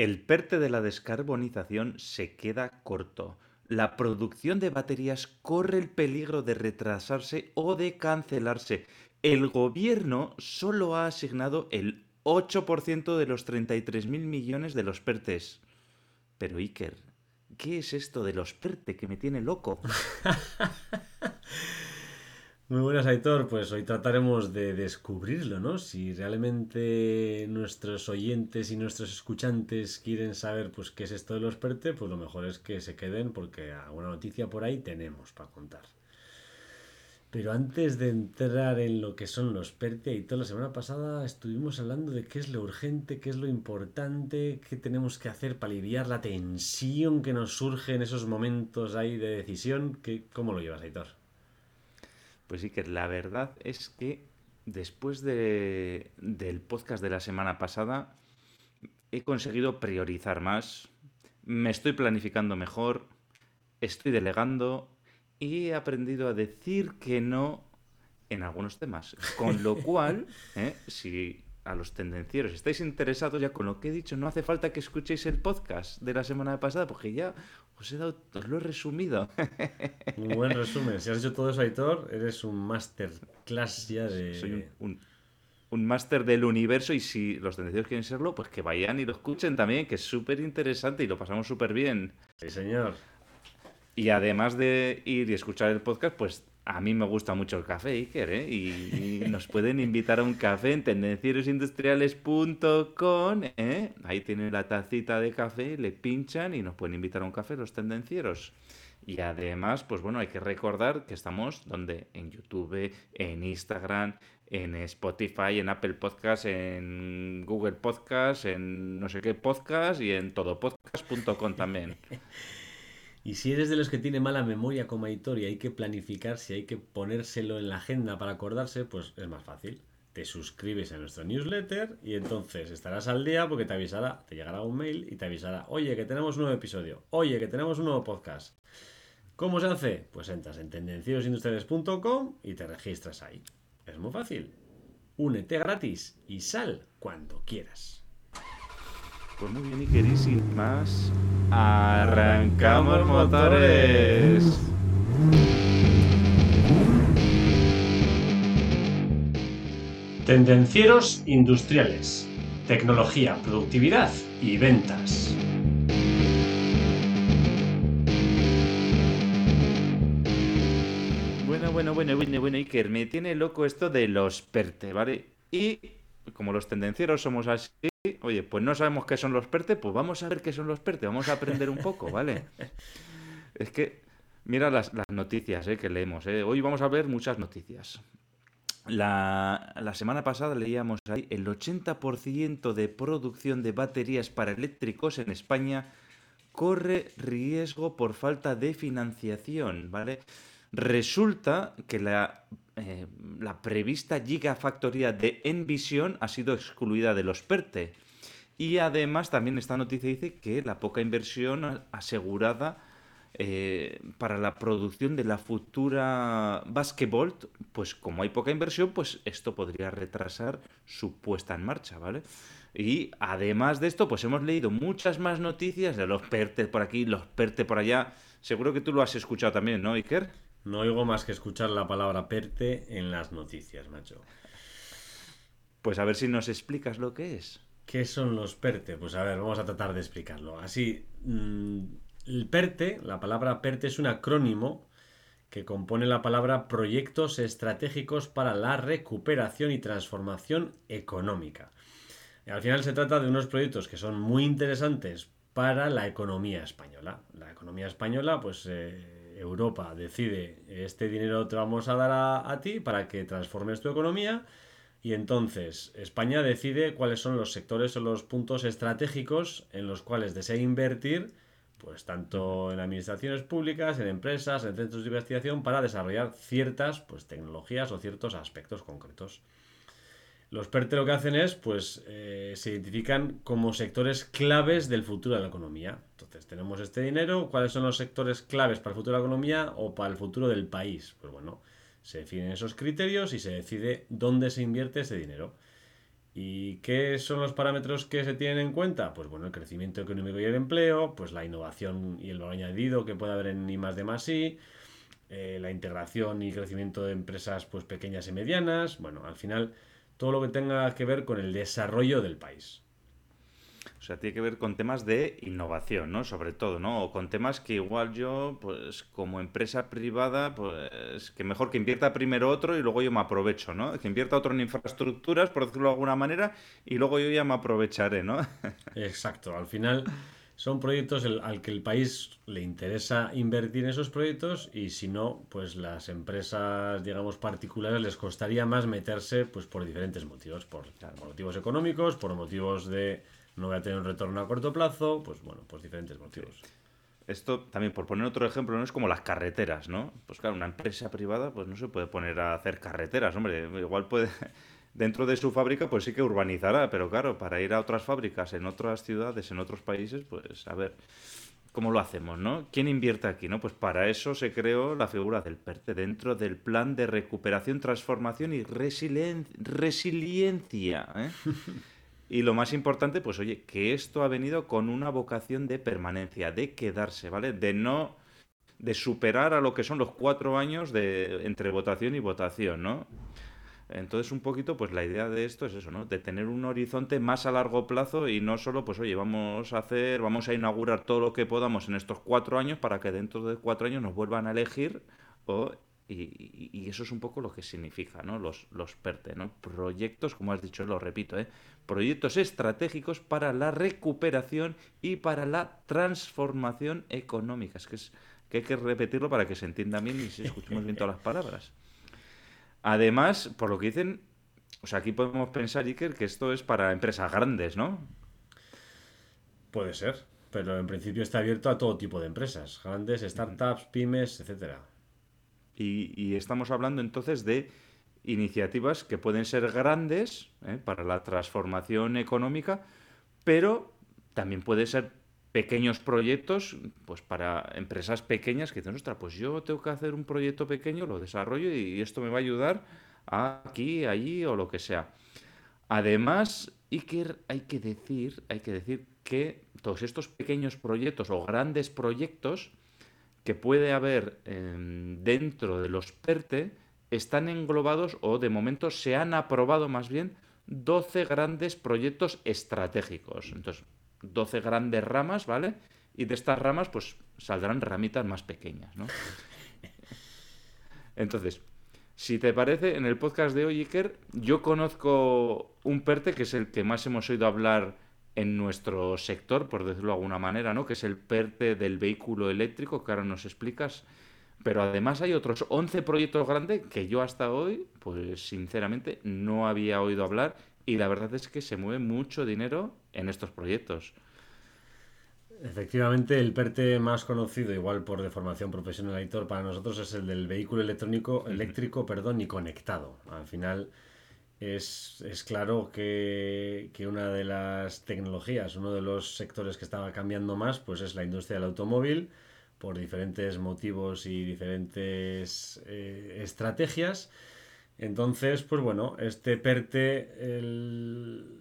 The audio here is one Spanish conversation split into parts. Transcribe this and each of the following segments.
El PERTE de la descarbonización se queda corto. La producción de baterías corre el peligro de retrasarse o de cancelarse. El gobierno solo ha asignado el 8% de los 33.000 millones de los PERTES. Pero Iker, ¿qué es esto de los PERTE que me tiene loco? Muy buenas, Aitor. Pues hoy trataremos de descubrirlo, ¿no? Si realmente nuestros oyentes y nuestros escuchantes quieren saber pues qué es esto de los PERTE, pues lo mejor es que se queden porque alguna noticia por ahí tenemos para contar. Pero antes de entrar en lo que son los PERTE toda la semana pasada estuvimos hablando de qué es lo urgente, qué es lo importante, qué tenemos que hacer para aliviar la tensión que nos surge en esos momentos ahí de decisión. ¿Cómo lo llevas, Aitor? Pues sí, que la verdad es que después de, del podcast de la semana pasada he conseguido priorizar más, me estoy planificando mejor, estoy delegando y he aprendido a decir que no en algunos temas. Con lo cual, ¿eh? si a los tendencieros estáis interesados ya con lo que he dicho, no hace falta que escuchéis el podcast de la semana pasada porque ya os, he dado, os lo he resumido. Un buen resumen. Si has hecho todo eso, Aitor, eres un masterclass ya de... Soy un, un, máster del universo y si los tendencieros quieren serlo, pues que vayan y lo escuchen también, que es súper interesante y lo pasamos súper bien. Sí, señor. Y además de ir y escuchar el podcast, pues a mí me gusta mucho el café, Iker, ¿eh? Y, nos pueden invitar a un café en tendencierosindustriales.com, ¿eh? Ahí tienen la tacita de café, le pinchan y nos pueden invitar a un café los tendencieros. Y además, pues bueno, hay que recordar que estamos donde en YouTube, en Instagram, en Spotify, en Apple Podcast, en Google Podcast, en no sé qué podcast y en todopodcast.com también. Y si eres de los que tiene mala memoria como editor y hay que planificar, si hay que ponérselo en la agenda para acordarse, pues es más fácil. Te suscribes a nuestro newsletter y entonces estarás al día porque te avisará, te llegará un mail y te avisará, oye, que tenemos un nuevo episodio, oye, que tenemos un nuevo podcast. ¿Cómo se hace? Pues entras en tendenciosindustriales.com y te registras ahí. Es muy fácil. Únete gratis y sal cuando quieras. Pues muy bien, y querísimo más, arrancamos motores. Tendencieros industriales, tecnología, productividad y ventas. Bueno, bueno, bueno, bueno, bueno, Iker, me tiene loco esto de los PERTE, ¿vale? Y como los tendencieros somos así, oye, pues no sabemos qué son los PERTE, pues vamos a ver qué son los PERTE, vamos a aprender un poco, ¿vale? es que, mira las, noticias eh, que leemos. Eh. Hoy vamos a ver muchas noticias. La, la semana pasada leíamos ahí el 80% de producción de baterías para eléctricos en España corre riesgo por falta de financiación, ¿vale? Resulta que la, eh, la prevista gigafactoría de Envision ha sido excluida de los PERTE. Y además también esta noticia dice que la poca inversión asegurada eh, para la producción de la futura Basketball, pues como hay poca inversión, pues esto podría retrasar su puesta en marcha, ¿vale? Y además de esto, pues hemos leído muchas más noticias de los PERTE por aquí, los PERTE por allá. Seguro que tú lo has escuchado también, ¿no, Iker? No oigo más que escuchar la palabra PERTE en las noticias, macho. Pues a ver si nos explicas lo que es. ¿Qué son los PERTE? Pues a ver, vamos a tratar de explicarlo. Así, mm, el PERTE, la palabra PERTE es un acrónimo que compone la palabra Proyectos Estratégicos para la Recuperación y Transformación Económica. al final se trata de unos proyectos que son muy interesantes para la economía española. La economía española, pues eh, Europa decide este dinero te vamos a dar a, ti para que transformes tu economía y entonces España decide cuáles son los sectores o los puntos estratégicos en los cuales desea invertir, pues tanto en administraciones públicas, en empresas, en centros de investigación, para desarrollar ciertas pues, tecnologías o ciertos aspectos concretos. Los PERTE lo que hacen es, pues, eh, se identifican como sectores claves del futuro de la economía. Entonces, tenemos este dinero, ¿cuáles son los sectores claves para el futuro de la economía o para el futuro del país? Pues bueno, se definen esos criterios y se decide dónde se invierte ese dinero. ¿Y qué son los parámetros que se tienen en cuenta? Pues bueno, el crecimiento económico y el empleo, pues la innovación y el valor añadido que puede haber en I más de más I, eh, la integración y crecimiento de empresas pues pequeñas y medianas, bueno, al final todo lo que tenga que ver con el desarrollo del país. O sea, tiene que ver con temas de innovación, ¿no? Sobre todo, ¿no? O con temas que igual yo, pues como empresa privada, pues que mejor que invierta primero otro y luego yo me aprovecho, ¿no? Que invierta otro en infraestructuras, por decirlo de alguna manera, y luego yo ya me aprovecharé, ¿no? Exacto, al final son proyectos al que el país le interesa invertir en esos proyectos y si no, pues las empresas, digamos, particulares les costaría más meterse, pues por diferentes motivos, por motivos económicos, por motivos de no voy a tener un retorno a corto plazo, pues bueno, pues diferentes motivos. Esto también, por poner otro ejemplo, no es como las carreteras, ¿no? Pues claro, una empresa privada pues no se puede poner a hacer carreteras, hombre, igual puede, dentro de su fábrica pues sí que urbanizará, pero claro, para ir a otras fábricas en otras ciudades, en otros países, pues a ver, ¿cómo lo hacemos, no? ¿Quién invierte aquí, no? Pues para eso se creó la figura del PERTE dentro del Plan de Recuperación, Transformación y Resiliencia, ¿eh? Y lo más importante, pues oye, que esto ha venido con una vocación de permanencia, de quedarse, ¿vale? De no, de superar a lo que son los cuatro años de entre votación y votación, ¿no? Entonces, un poquito, pues la idea de esto es eso, ¿no? De tener un horizonte más a largo plazo y no solo, pues oye, vamos a hacer, vamos a inaugurar todo lo que podamos en estos cuatro años para que dentro de cuatro años nos vuelvan a elegir o y, eso es un poco lo que significa, ¿no? Los, los PERTE, ¿no? Proyectos, como has dicho, lo repito, ¿eh? Proyectos estratégicos para la recuperación y para la transformación económica. Es que, es que hay que repetirlo para que se entienda bien y se escuchemos bien todas las palabras. Además, por lo que dicen, o sea, aquí podemos pensar, Iker, que esto es para empresas grandes, ¿no? Puede ser, pero en principio está abierto a todo tipo de empresas, grandes, startups, pymes, etcétera. Y, estamos hablando entonces de iniciativas que pueden ser grandes ¿eh? para la transformación económica, pero también puede ser pequeños proyectos pues para empresas pequeñas que dicen, ostras, pues yo tengo que hacer un proyecto pequeño, lo desarrollo y esto me va a ayudar aquí, allí o lo que sea. Además, Iker, hay que decir, hay que decir que todos estos pequeños proyectos o grandes proyectos que puede haber em, dentro de los PERTE están englobados o de momento se han aprobado más bien 12 grandes proyectos estratégicos. Entonces, 12 grandes ramas, ¿vale? Y de estas ramas pues saldrán ramitas más pequeñas, ¿no? Entonces, si te parece, en el podcast de hoy, Iker, yo conozco un PERTE que es el que más hemos oído hablar en nuestro sector, por decirlo de alguna manera, ¿no? que es el PERTE del vehículo eléctrico, que ahora nos explicas. Pero además hay otros 11 proyectos grandes que yo hasta hoy, pues sinceramente, no había oído hablar y la verdad es que se mueve mucho dinero en estos proyectos. Efectivamente, el PERTE más conocido, igual por deformación profesional, editor, para nosotros es el del vehículo electrónico, eléctrico perdón, y conectado. Al final, es, claro que, una de las tecnologías, uno de los sectores que estaba cambiando más, pues es la industria del automóvil, por diferentes motivos y diferentes eh, estrategias. Entonces, pues bueno, este PERTE,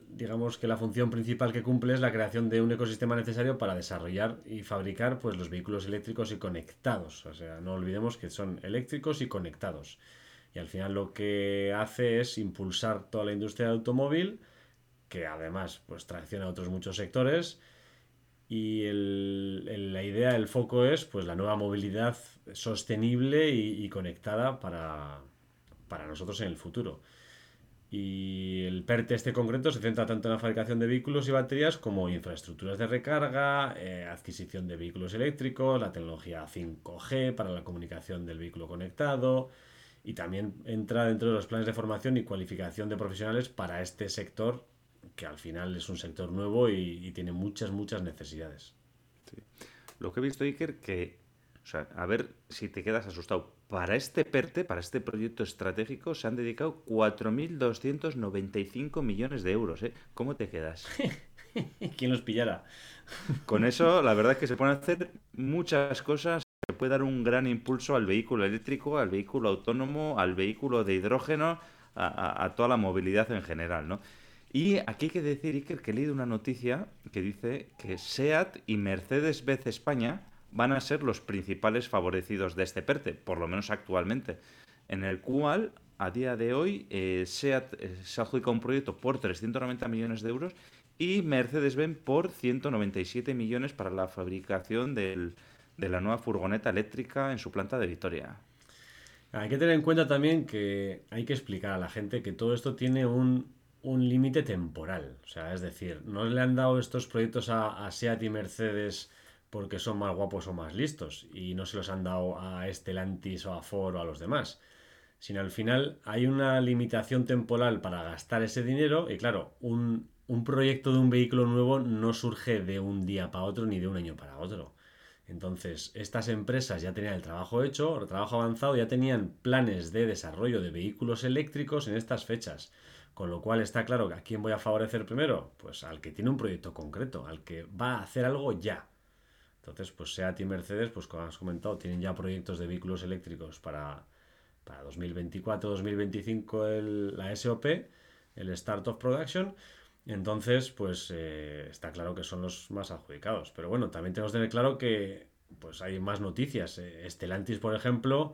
digamos que la función principal que cumple es la creación de un ecosistema necesario para desarrollar y fabricar pues, los vehículos eléctricos y conectados. O sea, no olvidemos que son eléctricos y conectados. Y al final lo que hace es impulsar toda la industria del automóvil, que además pues tracciona a otros muchos sectores. Y la idea, el foco es pues la nueva movilidad sostenible y, conectada para, nosotros en el futuro. Y el PERTE este concreto se centra tanto en la fabricación de vehículos y baterías como infraestructuras de recarga, eh, adquisición de vehículos eléctricos, la tecnología 5G para la comunicación del vehículo conectado, y también entra dentro de los planes de formación y cualificación de profesionales para este sector, que al final es un sector nuevo y, tiene muchas, muchas necesidades. Lo que he visto, Iker, que, sea, a ver si te quedas asustado. Para este PERTE, para este proyecto estratégico, se han dedicado 4.295 millones de euros. ¿eh? ¿Cómo te quedas? ¿Quién los pillara? Con eso, la verdad es que se pueden hacer muchas cosas puede dar un gran impulso al vehículo eléctrico, al vehículo autónomo, al vehículo de hidrógeno, a, toda la movilidad en general, ¿no? Y aquí hay que decir, Iker, que he leído una noticia que dice que SEAT y Mercedes-Benz España van a ser los principales favorecidos de este PERTE, por lo menos actualmente, en el cual a día de hoy eh, SEAT eh, se adjudica un proyecto por 390 millones de euros y Mercedes-Benz por 197 millones para la fabricación de la nueva furgoneta eléctrica en su planta de Vitoria. Hay que tener en cuenta también que hay que explicar a la gente que todo esto tiene un, un límite temporal. O sea, es decir, no le han dado estos proyectos a, a, SEAT y Mercedes porque son más guapos o más listos y no se los han dado a Estelantis o a Ford o a los demás. Sino al final hay una limitación temporal para gastar ese dinero y claro, un, un proyecto de un vehículo nuevo no surge de un día para otro ni de un año para otro. Entonces, estas empresas ya tenían el trabajo hecho, el trabajo avanzado, ya tenían planes de desarrollo de vehículos eléctricos en estas fechas. Con lo cual está claro que a quién voy a favorecer primero, pues al que tiene un proyecto concreto, al que va a hacer algo ya. Entonces, pues SEAT y Mercedes, pues como has comentado, tienen ya proyectos de vehículos eléctricos para, para 2024-2025 la SOP, el Start of Production. Entonces, pues eh, está claro que son los más adjudicados. Pero bueno, también tenemos que tener claro que pues hay más noticias. Estelantis, por ejemplo,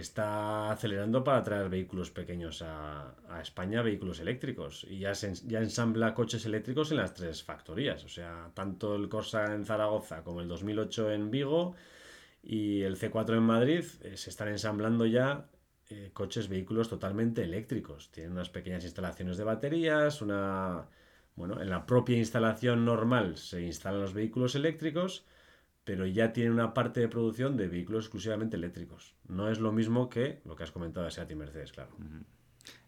está acelerando para traer vehículos pequeños a, España, vehículos eléctricos. Y ya, se, ya ensambla coches eléctricos en las tres factorías. O sea, tanto el Corsa en Zaragoza como el 2008 en Vigo y el C4 en Madrid eh, se están ensamblando ya eh, coches, vehículos totalmente eléctricos. Tienen unas pequeñas instalaciones de baterías, una... Bueno, en la propia instalación normal se instalan los vehículos eléctricos pero ya tiene una parte de producción de vehículos exclusivamente eléctricos. No es lo mismo que lo que has comentado de Seat y Mercedes, claro.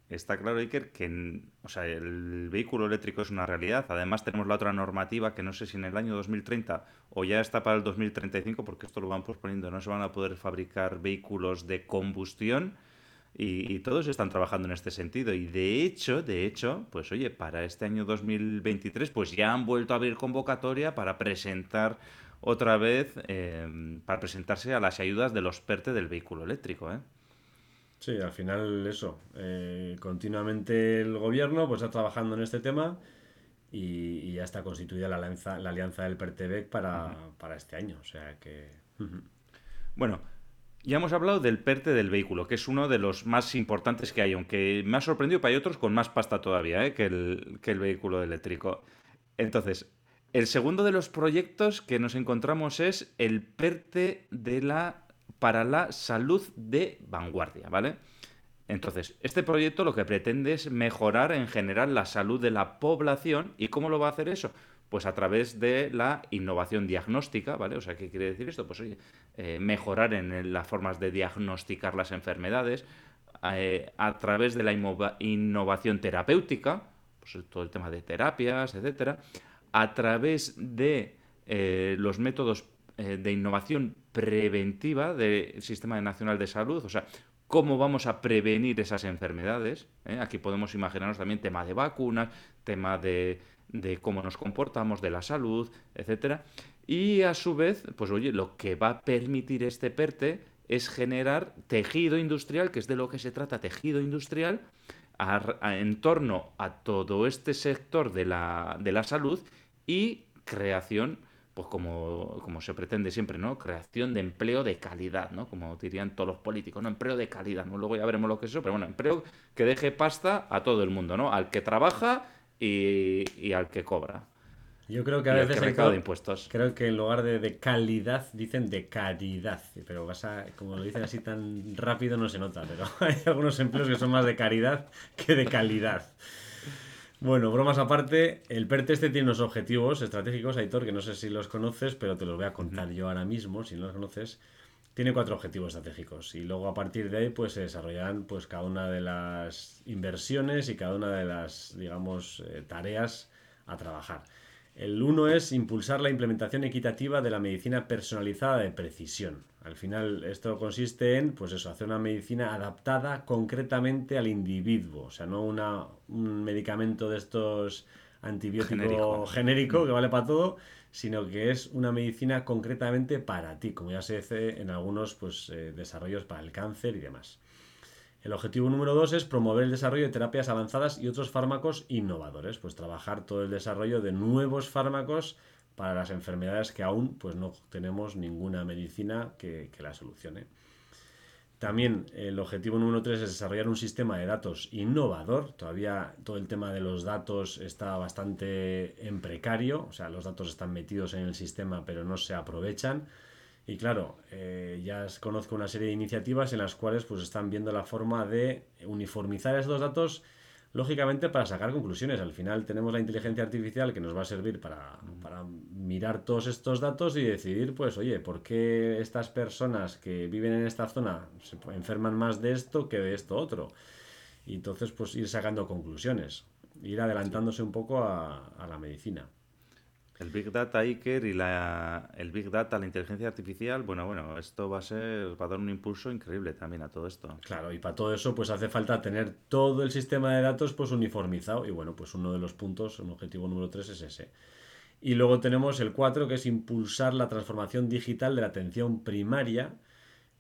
Está claro, Iker, que o sea, el vehículo eléctrico es una realidad. Además, tenemos la otra normativa que no sé si en el año 2030 o ya está para el 2035, porque esto lo van posponiendo. No se van a poder fabricar vehículos de combustión y, y, todos están trabajando en este sentido. Y de hecho, de hecho, pues oye, para este año 2023, pues ya han vuelto a abrir convocatoria para presentar otra vez eh, para presentarse a las ayudas de los PERTE del vehículo eléctrico. ¿eh? Sí, al final eso. Eh, continuamente el gobierno pues está trabajando en este tema y, y ya está constituida la alianza, la alianza del PERTEVEC para, uh -huh. para este año. O sea que... Uh -huh. Bueno, ya hemos hablado del PERTE del vehículo, que es uno de los más importantes que hay, aunque me ha sorprendido, pero hay otros con más pasta todavía ¿eh? que, el, que el vehículo eléctrico. Entonces, el segundo de los proyectos que nos encontramos es el PERTE de la, para la salud de vanguardia, ¿vale? Entonces, este proyecto lo que pretende es mejorar en general la salud de la población. ¿Y cómo lo va a hacer eso? Pues a través de la innovación diagnóstica, ¿vale? O sea, ¿qué quiere decir esto? Pues oye, eh, mejorar en las formas de diagnosticar las enfermedades, eh, a través de la innovación terapéutica, pues todo el tema de terapias, etcétera, a través de eh, los métodos eh, de innovación preventiva del Sistema Nacional de Salud, o sea, cómo vamos a prevenir esas enfermedades. ¿eh? Aquí podemos imaginarnos también tema de vacunas, tema de, de, cómo nos comportamos, de la salud, etcétera. Y a su vez, pues oye, lo que va a permitir este PERTE es generar tejido industrial, que es de lo que se trata, tejido industrial, a, en torno a todo este sector de la, de la salud y creación, pues como, como, se pretende siempre, ¿no? Creación de empleo de calidad, ¿no? Como dirían todos los políticos, ¿no? Empleo de calidad, ¿no? Luego ya veremos lo que es eso, pero bueno, empleo que deje pasta a todo el mundo, ¿no? Al que trabaja y al que cobra. Yo creo que a veces que de impuestos. creo que en lugar de, de, calidad dicen de caridad, pero vas a, como lo dicen así tan rápido no se nota, pero hay algunos empleos que son más de caridad que de calidad. Bueno, bromas aparte, el PERTE este tiene unos objetivos estratégicos, Aitor, que no sé si los conoces, pero te los voy a contar yo ahora mismo, si no los conoces. Tiene cuatro objetivos estratégicos y luego a partir de ahí pues se desarrollarán pues cada una de las inversiones y cada una de las, digamos, eh, tareas a trabajar. El uno es impulsar la implementación equitativa de la medicina personalizada de precisión. Al final esto consiste en, pues eso, hacer una medicina adaptada concretamente al individuo. O sea, no una, un medicamento de estos antibiótico genérico. genérico que vale para todo, sino que es una medicina concretamente para ti, como ya se dice en algunos pues, eh, desarrollos para el cáncer y demás. El objetivo número dos es promover el desarrollo de terapias avanzadas y otros fármacos innovadores, pues trabajar todo el desarrollo de nuevos fármacos para las enfermedades que aún pues, no tenemos ninguna medicina que, la solucione. También el objetivo número 3 es desarrollar un sistema de datos innovador. Todavía todo el tema de los datos está bastante en precario, o sea, los datos están metidos en el sistema pero no se aprovechan. Y claro, eh, ya conozco una serie de iniciativas en las cuales pues están viendo la forma de uniformizar estos datos lógicamente para sacar conclusiones. Al final tenemos la inteligencia artificial que nos va a servir para, mirar todos estos datos y decidir, pues, oye, ¿por qué estas personas que viven en esta zona se enferman más de esto que de esto otro? Y entonces, pues, ir sacando conclusiones, ir adelantándose un poco a la medicina. El Big Data Iker y la, el Big Data, la inteligencia artificial, bueno, bueno, esto va a ser, va a dar un impulso increíble también a todo esto. Claro, y para todo eso pues hace falta tener todo el sistema de datos pues uniformizado y bueno, pues uno de los puntos, un objetivo número 3 es ese. Y luego tenemos el 4 que es impulsar la transformación digital de la atención primaria,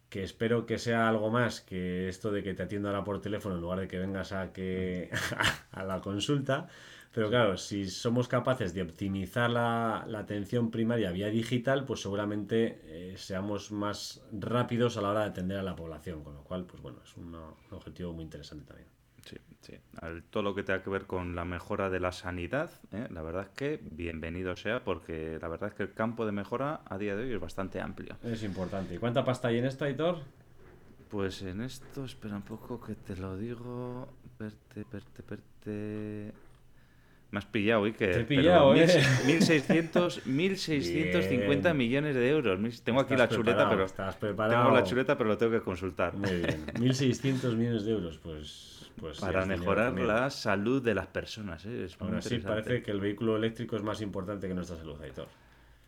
que espero que sea algo más que esto de que te atienda por teléfono en lugar de que vengas a, que, a la consulta pero claro, si somos capaces de optimizar la, atención primaria vía digital, pues seguramente eh, seamos más rápidos a la hora de atender a la población, con lo cual, pues bueno, es un, objetivo muy interesante también. Sí, sí. todo lo que tenga que ver con la mejora de la sanidad, ¿eh? la verdad es que bienvenido sea, porque la verdad es que el campo de mejora a día de hoy es bastante amplio. Es importante. ¿Y cuánta pasta hay en esto, Aitor? Pues en esto, espera un poco que te lo digo. Perte, perte, perte. Me has pillado, Iker. Te he pillado, ¿eh? 1.600, 1.650 millones de euros. Tengo aquí la chuleta, pero. Estás preparado. Tengo la chuleta, pero lo tengo que consultar. Muy bien. 1.600 millones de euros, pues. pues Para mejorar la salud de las personas. ¿eh? Es Ahora sí parece que el vehículo eléctrico es más importante que nuestra salud, Aitor.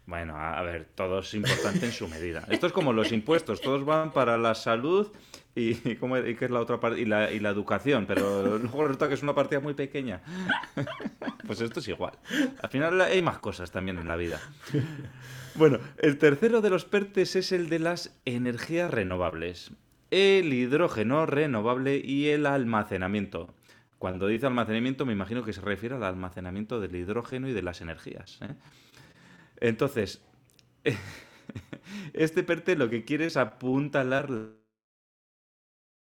Bueno, a ver, todo es importante en su medida. Esto es como los impuestos, todos van para la salud y, ¿cómo, y es la otra parte y la educación, pero luego resulta que es una partida muy pequeña. Pues esto es igual. Al final hay más cosas también en la vida. Bueno, el tercero de los PERTES es el de las energías renovables. El hidrógeno renovable y el almacenamiento. Cuando dice almacenamiento me imagino que se refiere al almacenamiento del hidrógeno y de las energías. ¿eh? Entonces, este PERTE lo que quiere es apuntalar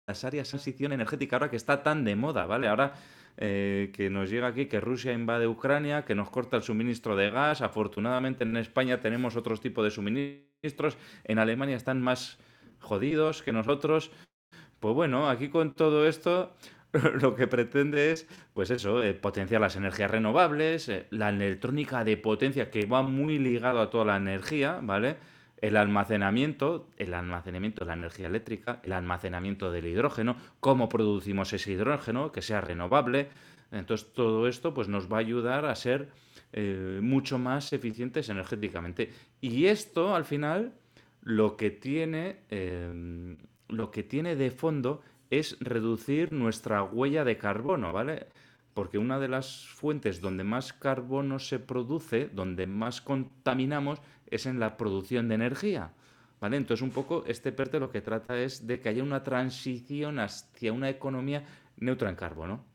las áreas de transición energética ahora que está tan de moda, ¿vale? Ahora eh, que nos llega aquí que Rusia invade Ucrania, que nos corta el suministro de gas. Afortunadamente en España tenemos otro tipo de suministros. En Alemania están más jodidos que nosotros. Pues bueno, aquí con todo esto lo que pretende es, pues eso, eh, potenciar las energías renovables, eh, la electrónica de potencia que va muy ligado a toda la energía, ¿vale? El almacenamiento, el almacenamiento de la energía eléctrica, el almacenamiento del hidrógeno, cómo producimos ese hidrógeno, que sea renovable. Entonces todo esto pues, nos va a ayudar a ser eh, mucho más eficientes energéticamente. Y esto, al final, lo que tiene, lo que tiene de fondo es reducir nuestra huella de carbono, ¿vale? Porque una de las fuentes donde más carbono se produce, donde más contaminamos, es en la producción de energía. ¿Vale? Entonces, un poco este PERTE lo que trata es de que haya una transición hacia una economía neutra en carbono.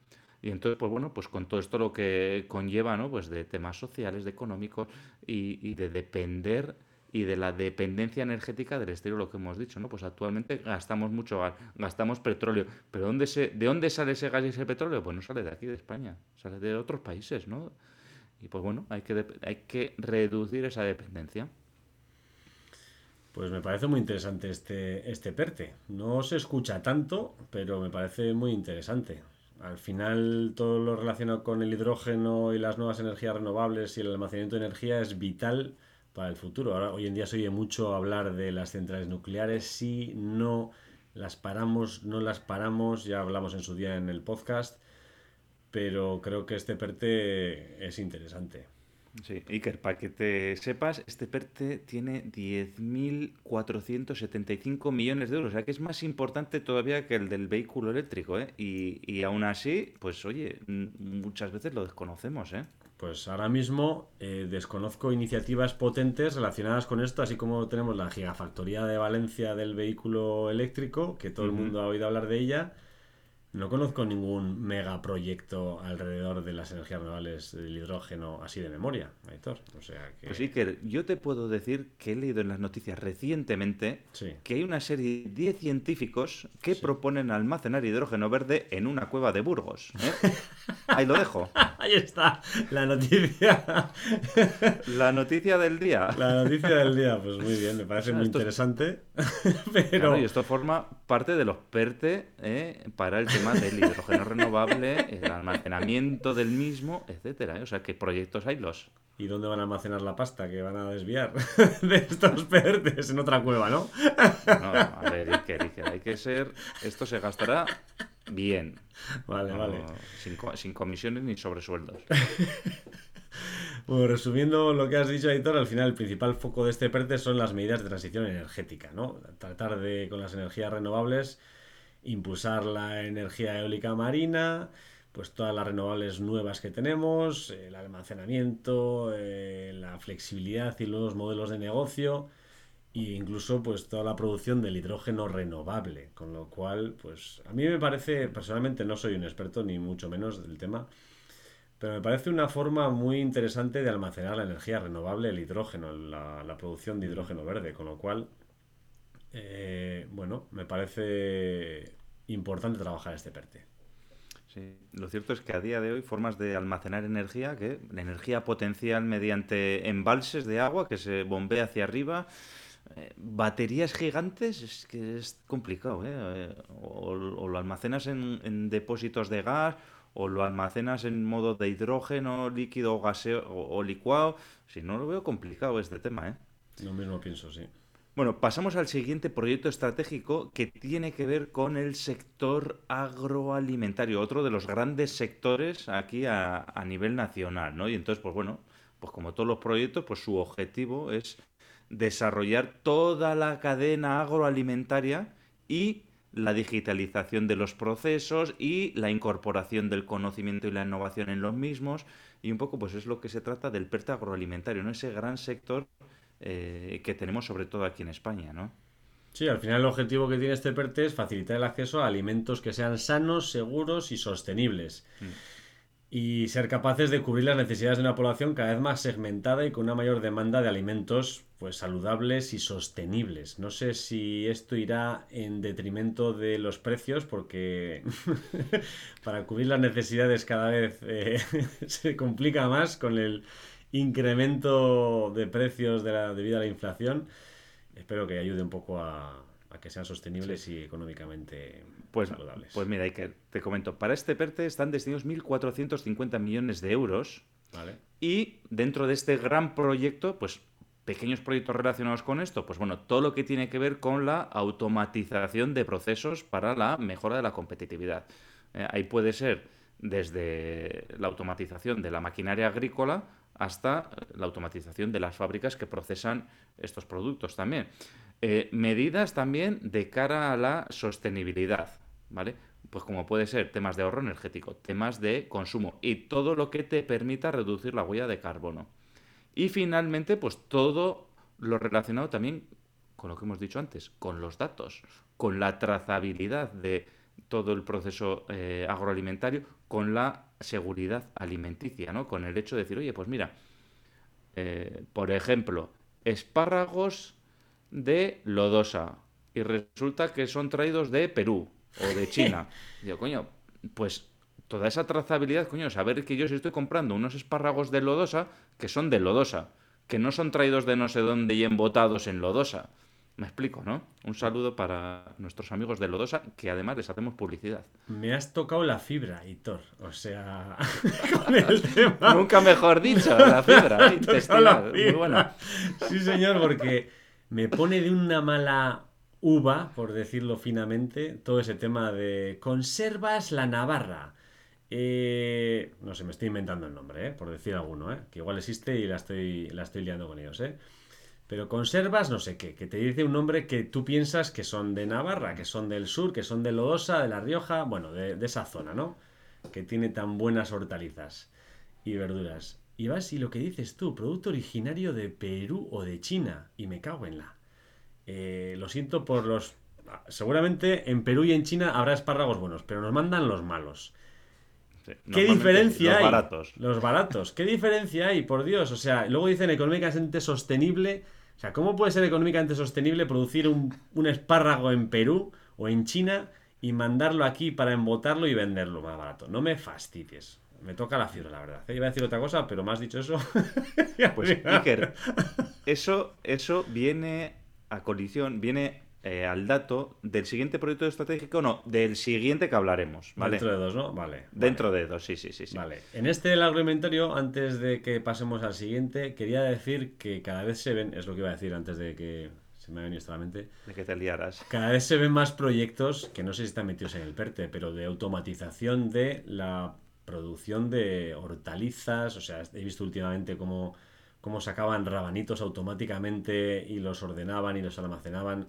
Y entonces, pues bueno, pues con todo esto lo que conlleva, ¿no? Pues de temas sociales, de económicos y, y de depender y de la dependencia energética del exterior, lo que hemos dicho, ¿no? Pues actualmente gastamos mucho gas, gastamos petróleo, pero ¿dónde se, ¿de dónde sale ese gas y ese petróleo? Pues no sale de aquí, de España, sale de otros países, ¿no? Y pues bueno, hay que, hay que reducir esa dependencia. Pues me parece muy interesante este, este PERTE. No se escucha tanto, pero me parece muy interesante. Al final, todo lo relacionado con el hidrógeno y las nuevas energías renovables y el almacenamiento de energía es vital para el futuro. Ahora, hoy en día se oye mucho hablar de las centrales nucleares. Si no las paramos, no las paramos, ya hablamos en su día en el podcast, pero creo que este PERTE es interesante. Sí, Iker, para que te sepas, este PERTE tiene 10.475 millones de euros, o sea que es más importante todavía que el del vehículo eléctrico, ¿eh? Y, y aún así, pues oye, muchas veces lo desconocemos, ¿eh? Pues ahora mismo eh, desconozco iniciativas potentes relacionadas con esto, así como tenemos la gigafactoría de Valencia del vehículo eléctrico, que todo el mundo ha oído hablar de ella, No conozco ningún megaproyecto alrededor de las energías renovables del hidrógeno así de memoria, Aitor. O sea que... Pues que yo te puedo decir que he leído en las noticias recientemente Sí. que hay una serie de 10 científicos que proponen almacenar hidrógeno verde en una cueva de Burgos. ¿eh? Ahí lo dejo. Ahí está la noticia. La noticia del día. La noticia del día, pues muy bien, me parece sea, muy es- interesante. Pero Claro, y esto forma parte de los PERTE ¿eh? para el tema del hidrógeno renovable, el almacenamiento del mismo, etcétera. ¿eh? O sea, ¿qué proyectos hay los? ¿Y dónde van a almacenar la pasta que van a desviar de estos pertes? En otra cueva, ¿no? No, a ver, Iker, Iker, hay que ser. Esto se gastará bien. Vale, no, vale. Sin comisiones ni sobresueldos. Bueno, resumiendo lo que has dicho, Aitor, al final el principal foco de este PERTE son las medidas de transición energética, ¿no? Tratar de, con las energías renovables, impulsar la energía eólica marina, pues todas las renovables nuevas que tenemos, el almacenamiento, eh, la flexibilidad y los modelos de negocio, e incluso pues toda la producción del hidrógeno renovable, con lo cual, pues a mí me parece, personalmente no soy un experto ni mucho menos del tema, pero me parece una forma muy interesante de almacenar la energía renovable, el hidrógeno, la, la producción de hidrógeno verde, con lo cual, eh, bueno, me parece importante trabajar este PERTE. Sí, lo cierto es que a día de hoy formas de almacenar energía, que la energía potencial mediante embalses de agua que se bombea hacia arriba, eh, baterías gigantes, es que es complicado, ¿eh? Eh, O, o lo almacenas en, en depósitos de gas, o lo almacenas en modo de hidrógeno líquido o gaseo o, o licuado. Si no lo veo complicado este tema, ¿eh? Lo mismo pienso, sí. Bueno, pasamos al siguiente proyecto estratégico que tiene que ver con el sector agroalimentario, otro de los grandes sectores aquí a, a nivel nacional, ¿no? Y entonces, pues bueno, pues como todos los proyectos, pues su objetivo es desarrollar toda la cadena agroalimentaria y la digitalización de los procesos y la incorporación del conocimiento y la innovación en los mismos. Y un poco, pues es lo que se trata del PERTE agroalimentario, ¿no? Ese gran sector eh, que tenemos sobre todo aquí en España, ¿no? Sí, al final el objetivo que tiene este PERTE es facilitar el acceso a alimentos que sean sanos, seguros y sostenibles. Y ser capaces de cubrir las necesidades de una población cada vez más segmentada y con una mayor demanda de alimentos pues saludables y sostenibles. No sé si esto irá en detrimento de los precios porque para cubrir las necesidades cada vez eh, se complica más con el incremento de precios de la, debido a la inflación. Espero que ayude un poco a, a que sean sostenibles y económicamente Pues, saludables. pues mira, Iker, te comento, para este PERTE están destinados 1.450 millones de euros ¿Vale? y dentro de este gran proyecto, pues pequeños proyectos relacionados con esto, pues bueno, todo lo que tiene que ver con la automatización de procesos para la mejora de la competitividad. Eh, ahí puede ser desde la automatización de la maquinaria agrícola hasta la automatización de las fábricas que procesan estos productos también. Eh, medidas también de cara a la sostenibilidad, ¿vale? Pues como puede ser temas de ahorro energético, temas de consumo y todo lo que te permita reducir la huella de carbono. Y finalmente, pues todo lo relacionado también con lo que hemos dicho antes, con los datos, con la trazabilidad de todo el proceso eh, agroalimentario, con la seguridad alimenticia, ¿no? Con el hecho de decir, oye, pues mira, eh, por ejemplo, espárragos de Lodosa y resulta que son traídos de Perú o de China. Digo, coño, pues toda esa trazabilidad, coño, saber que yo si estoy comprando unos espárragos de Lodosa que son de Lodosa, que no son traídos de no sé dónde y embotados en Lodosa. Me explico, ¿no? Un saludo para nuestros amigos de Lodosa, que además les hacemos publicidad. Me has tocado la fibra, Hitor. O sea, con el tema. Nunca mejor dicho, la fibra tocado intestinal. la Muy buena. Sí, señor, porque me pone de una mala uva, por decirlo finamente, todo ese tema de conservas la Navarra. Eh, no sé, me estoy inventando el nombre, ¿eh? por decir alguno, ¿eh? que igual existe y la estoy, la estoy liando con ellos. ¿eh? Pero conservas no sé qué, que te dice un nombre que tú piensas que son de Navarra, que son del sur, que son de Lodosa, de La Rioja, bueno, de, de esa zona, ¿no? Que tiene tan buenas hortalizas y verduras. Y vas y lo que dices tú, producto originario de Perú o de China, y me cago en la. Eh, lo siento por los seguramente en Perú y en China habrá espárragos buenos, pero nos mandan los malos. Sí, ¿Qué diferencia los hay? baratos. Los baratos. ¿Qué diferencia hay? Por Dios. O sea, luego dicen económicamente sostenible. O sea, ¿cómo puede ser económicamente sostenible producir un, un espárrago en Perú o en China y mandarlo aquí para embotarlo y venderlo más barato? No me fastidies. Me toca la fibra, la verdad. Iba a decir otra cosa, pero me has dicho eso. Pues Iker, eso, eso viene a colisión, viene eh, al dato del siguiente proyecto estratégico, no, del siguiente que hablaremos, ¿vale? Dentro de dos, ¿no? Vale. Dentro de dos, sí, sí, sí. sí. Vale. En este del agroalimentario, antes de que pasemos al siguiente, quería decir que cada vez se ven, es lo que iba a decir antes de que se me ha venido esto a la mente, De que te liaras. cada vez se ven más proyectos, que no sé si están metidos en el PERTE, pero de automatización de la producción de hortalizas. O sea, he visto últimamente cómo, cómo sacaban rabanitos automáticamente y los ordenaban y los almacenaban.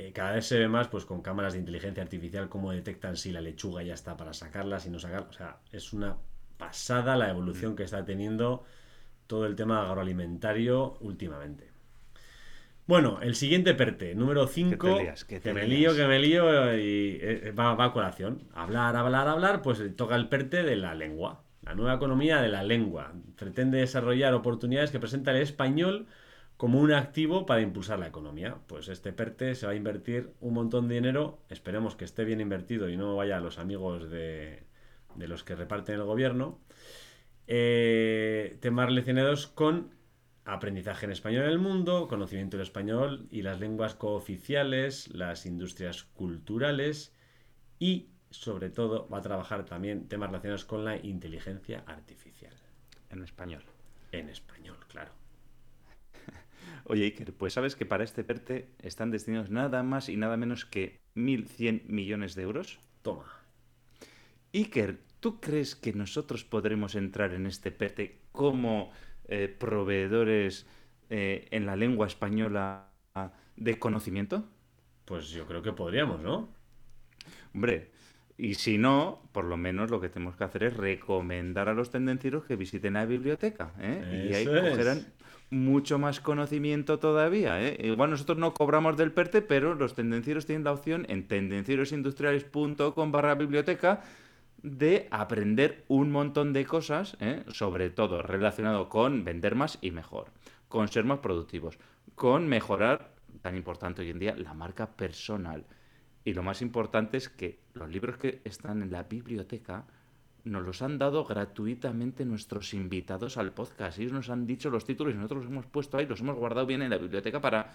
Eh, cada vez se ve más pues con cámaras de inteligencia artificial cómo detectan si la lechuga ya está para sacarla, si no sacarla. O sea, es una pasada la evolución que está teniendo todo el tema agroalimentario últimamente. Bueno, el siguiente PERTE, número 5. Que que me lío, que me lío y eh, va, va a colación. Hablar, hablar, hablar, pues toca el PERTE de la lengua. La nueva economía de la lengua. Pretende desarrollar oportunidades que presenta el español como un activo para impulsar la economía. Pues este PERTE se va a invertir un montón de dinero. Esperemos que esté bien invertido y no vaya a los amigos de, de los que reparten el gobierno. Eh, temas relacionados con aprendizaje en español en el mundo, conocimiento del español y las lenguas cooficiales, las industrias culturales y, sobre todo, va a trabajar también temas relacionados con la inteligencia artificial. En español. En español, claro. Oye, Iker, pues sabes que para este PERTE están destinados nada más y nada menos que 1.100 millones de euros. Toma. Iker, ¿tú crees que nosotros podremos entrar en este PERTE como eh, proveedores eh, en la lengua española de conocimiento? Pues yo creo que podríamos, ¿no? Hombre, y si no, por lo menos lo que tenemos que hacer es recomendar a los tendencieros que visiten la biblioteca. ¿eh? Y ahí es. cogerán mucho más conocimiento todavía. ¿eh? Igual nosotros no cobramos del PERTE, pero los tendencieros tienen la opción en tendencierosindustriales.com barra biblioteca de aprender un montón de cosas, ¿eh? sobre todo relacionado con vender más y mejor, con ser más productivos, con mejorar, tan importante hoy en día, la marca personal. Y lo más importante es que los libros que están en la biblioteca nos los han dado gratuitamente nuestros invitados al podcast. Ellos nos han dicho los títulos y nosotros los hemos puesto ahí, los hemos guardado bien en la biblioteca para,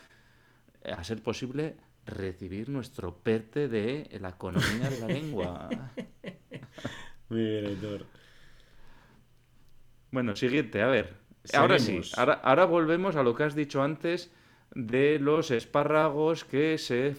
eh, a ser posible, recibir nuestro PERTE de la economía de la lengua. Muy bien, Aitor. Bueno, siguiente, a ver. Ahora sí, ahora, ahora volvemos a lo que has dicho antes de los espárragos que se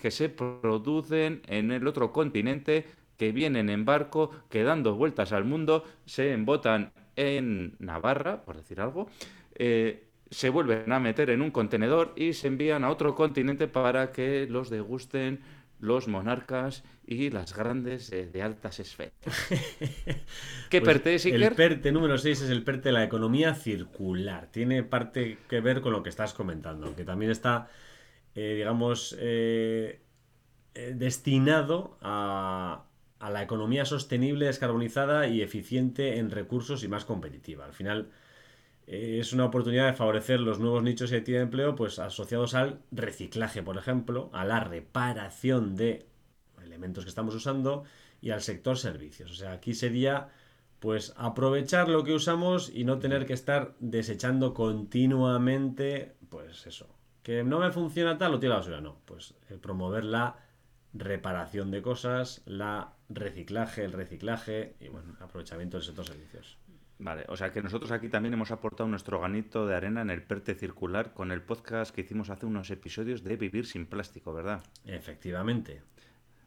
que se producen en el otro continente, que vienen en barco, que dando vueltas al mundo, se embotan en Navarra, por decir algo, eh, se vuelven a meter en un contenedor y se envían a otro continente para que los degusten los monarcas y las grandes de altas esferas. ¿Qué Pues perte es, El Iker? PERTE número 6 es el PERTE de la economía circular. Tiene parte que ver con lo que estás comentando, que también está, eh, digamos, eh, destinado a, a la economía sostenible, descarbonizada y eficiente en recursos y más competitiva. Al final eh, es una oportunidad de favorecer los nuevos nichos y actividad de empleo pues, asociados al reciclaje, por ejemplo, a la reparación de elementos que estamos usando y al sector servicios. O sea, aquí sería pues aprovechar lo que usamos y no tener que estar desechando continuamente, pues eso. Que no me funciona tal, lo tiro la basura. No, pues eh, promover la reparación de cosas, la reciclaje, el reciclaje y bueno, aprovechamiento del sector servicios. Vale, o sea que nosotros aquí también hemos aportado nuestro granito de arena en el PERTE circular con el podcast que hicimos hace unos episodios de Vivir sin plástico, ¿verdad? Efectivamente.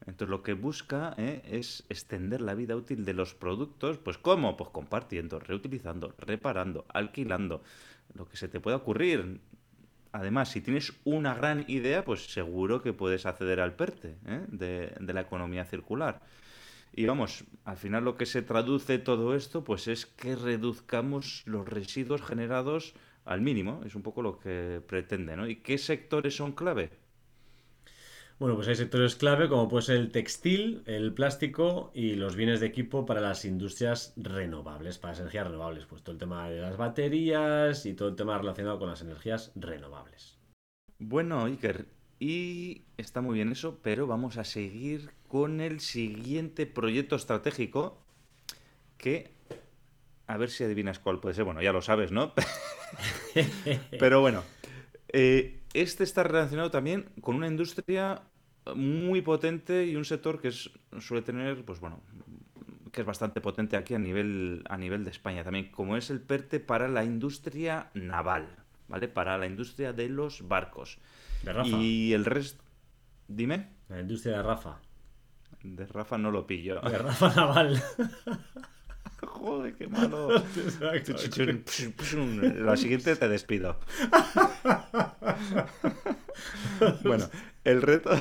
Entonces lo que busca ¿eh? es extender la vida útil de los productos, pues ¿cómo? Pues compartiendo, reutilizando, reparando, alquilando, lo que se te pueda ocurrir. Además, si tienes una gran idea, pues seguro que puedes acceder al PERTE ¿eh? de, de la economía circular. Y vamos, al final lo que se traduce todo esto, pues es que reduzcamos los residuos generados al mínimo. Es un poco lo que pretende, ¿no? ¿Y qué sectores son clave? Bueno, pues hay sectores clave como puede ser el textil, el plástico y los bienes de equipo para las industrias renovables, para las energías renovables. Pues todo el tema de las baterías y todo el tema relacionado con las energías renovables. Bueno, Iker, y está muy bien eso, pero vamos a seguir con el siguiente proyecto estratégico que a ver si adivinas cuál puede ser. Bueno, ya lo sabes, ¿no? Pero bueno, eh, este está relacionado también con una industria muy potente y un sector que suele tener, pues bueno, que es bastante potente aquí a nivel, a nivel de España también, como es el PERTE para la industria naval, ¿vale? Para la industria de los barcos. De Rafa. Y el resto... Dime. La industria de Rafa. De Rafa no lo pillo. De Rafa Naval. Joder, qué malo. La siguiente te despido. bueno, el reto,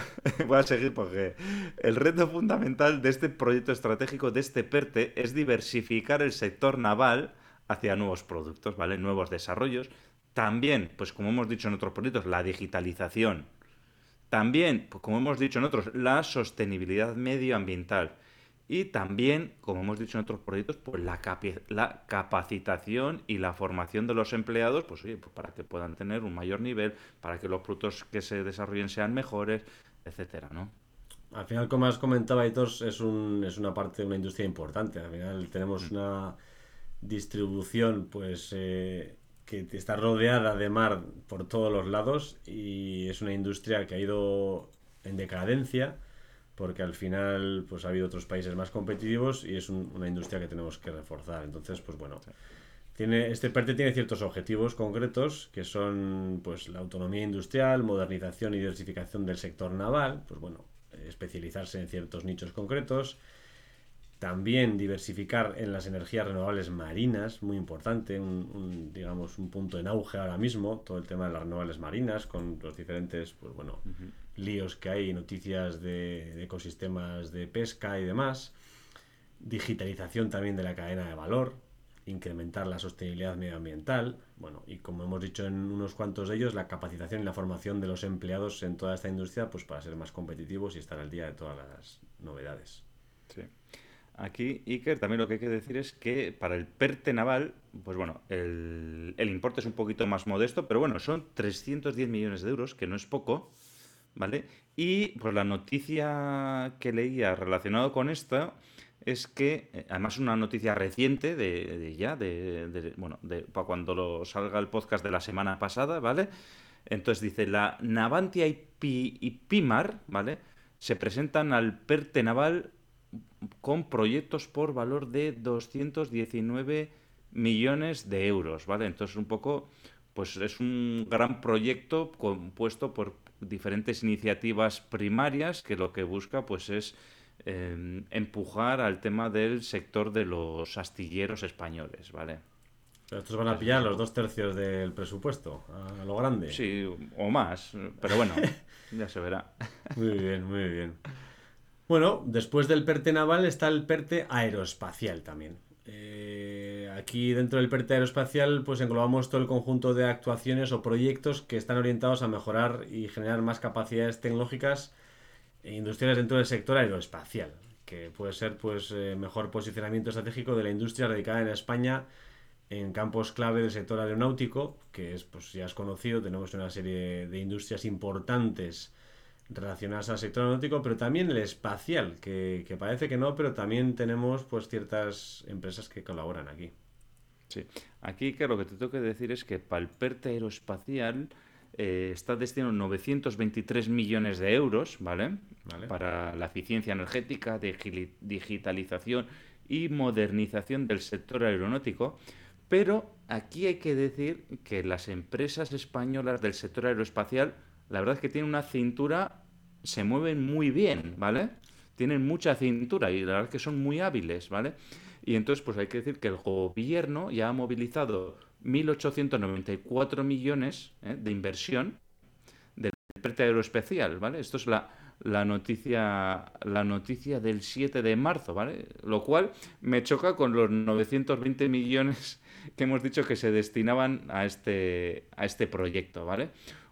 voy a seguir porque el reto fundamental de este proyecto estratégico, de este PERTE, es diversificar el sector naval hacia nuevos productos, ¿vale? Nuevos desarrollos. También, pues como hemos dicho en otros proyectos, la digitalización. También, pues como hemos dicho en otros, la sostenibilidad medioambiental. Y también, como hemos dicho en otros proyectos, pues la, la capacitación y la formación de los empleados, pues oye, pues para que puedan tener un mayor nivel, para que los productos que se desarrollen sean mejores, etcétera, ¿no? Al final, como has comentado, Aitor, es, un, es una parte de una industria importante. Al final tenemos mm. una distribución, pues, eh, que está rodeada de mar por todos los lados y es una industria que ha ido en decadencia porque al final pues ha habido otros países más competitivos y es una industria que tenemos que reforzar. Entonces, pues bueno, tiene, este PERTE tiene ciertos objetivos concretos que son pues la autonomía industrial, modernización y diversificación del sector naval, pues bueno, especializarse en ciertos nichos concretos, también diversificar en las energías renovables marinas, muy importante, un, digamos, un punto en auge ahora mismo, todo el tema de las renovables marinas, con los diferentes, pues bueno, líos que hay, noticias de, ecosistemas de pesca y demás. Digitalización también de la cadena de valor, incrementar la sostenibilidad medioambiental, bueno, y como hemos dicho en unos cuantos de ellos, la capacitación y la formación de los empleados en toda esta industria, pues para ser más competitivos y estar al día de todas las novedades. Sí. Aquí, Iker, también lo que hay que decir es que para el PERTE naval, pues bueno, el, importe es un poquito más modesto, pero bueno, son 310 millones de euros, que no es poco, ¿vale? Y pues la noticia que leía relacionado con esto es que, eh, además una noticia reciente de, ya, de, bueno, de, para cuando lo salga el podcast de la semana pasada, ¿vale? Entonces dice, la Navantia y, y Pimar, ¿vale? Se presentan al PERTE naval con proyectos por valor de 219 millones de euros, ¿vale? Entonces un poco, pues es un gran proyecto compuesto por diferentes iniciativas primarias que lo que busca pues es em, empujar al tema del sector de los astilleros españoles, ¿vale? Pero estos van a pillar los dos tercios del presupuesto, a lo grande. Sí, o más, pero bueno, ya se verá. Muy bien, muy bien. Bueno, después del PERTE naval está el PERTE aeroespacial también. Eh, aquí dentro del PERTE aeroespacial pues englobamos todo el conjunto de actuaciones o proyectos que están orientados a mejorar y generar más capacidades tecnológicas e industriales dentro del sector aeroespacial, que puede ser pues eh, mejor posicionamiento estratégico de la industria radicada en España en campos clave del sector aeronáutico, que es pues ya es conocido, tenemos una serie de industrias importantes relacionadas al sector aeronáutico, pero también el espacial, que, parece que no, pero también tenemos pues ciertas empresas que colaboran aquí. Sí, aquí que lo que te tengo que decir es que PERTE aeroespacial eh, está destinado 923 millones de euros, ¿vale? ¿vale? Para la eficiencia energética, digitalización y modernización del sector aeronáutico. Pero aquí hay que decir que las empresas españolas del sector aeroespacial la verdad es que tienen una cintura, se mueven muy bien, ¿vale? Tienen mucha cintura y la verdad es que son muy hábiles, ¿vale? Y entonces, pues hay que decir que el gobierno ya ha movilizado 1.894 millones ¿eh? de inversión del PERTE aeroespecial, ¿vale? Esto es la, la, noticia, la noticia del 7 de marzo, ¿vale? Lo cual me choca con los 920 millones que hemos dicho que se destinaban a este, a este proyecto, ¿vale?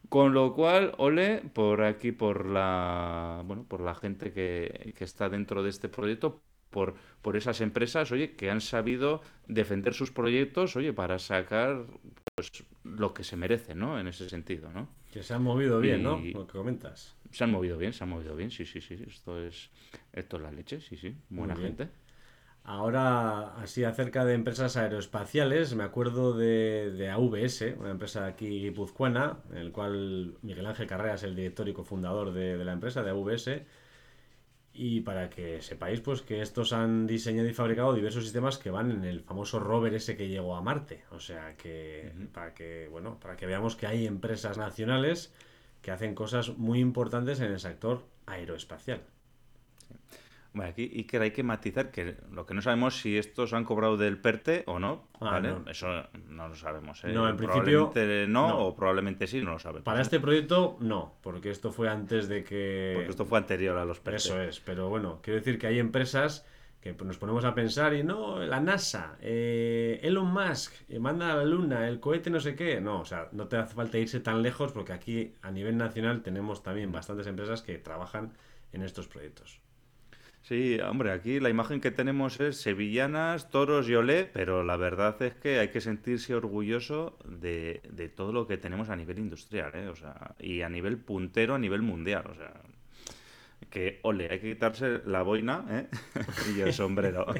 Con lo cual, ole por aquí, por la, bueno, por la gente que, que está dentro de este proyecto, por, por esas empresas, oye, que han sabido defender sus proyectos, oye, para sacar pues, lo que se merece, ¿no? En ese sentido, ¿no? Que se han movido bien, ¿no? Lo que comentas. Se han movido bien, se han movido bien, sí, sí, sí. Esto es, esto es la leche, sí, sí. Buena gente. Ahora, así acerca de empresas aeroespaciales, me acuerdo de, de AVS, una empresa aquí guipuzcoana, en el cual Miguel Ángel Carrera es el director y cofundador de, de la empresa, de AVS. Y para que sepáis, pues que estos han diseñado y fabricado diversos sistemas que van en el famoso rover ese que llegó a Marte. O sea que, para que, bueno, para que veamos que hay empresas nacionales que hacen cosas muy importantes en el sector aeroespacial. Bueno, aquí Iker, hay que matizar que lo que no sabemos si estos han cobrado del PERTE o no, Ah, ¿vale? no. Eso no lo sabemos. ¿eh? No, en principio, Probablemente no, no. o probablemente sí, no lo sabemos. Para este proyecto, no, porque esto fue antes de que... Porque esto fue anterior a los PERTE. Eso es, pero bueno, quiero decir que hay empresas que nos ponemos a pensar y no, la NASA, eh, Elon Musk, eh, manda a la Luna, el cohete no sé qué. No, o sea, no te hace falta irse tan lejos porque aquí a nivel nacional tenemos también bastantes empresas que trabajan en estos proyectos. Sí, hombre, aquí la imagen que tenemos es sevillanas, toros y olé, pero la verdad es que hay que sentirse orgulloso de, de todo lo que tenemos a nivel industrial, ¿eh? O sea, y a nivel puntero, a nivel mundial, o sea, que ole, hay que quitarse la boina, ¿eh? y el sombrero.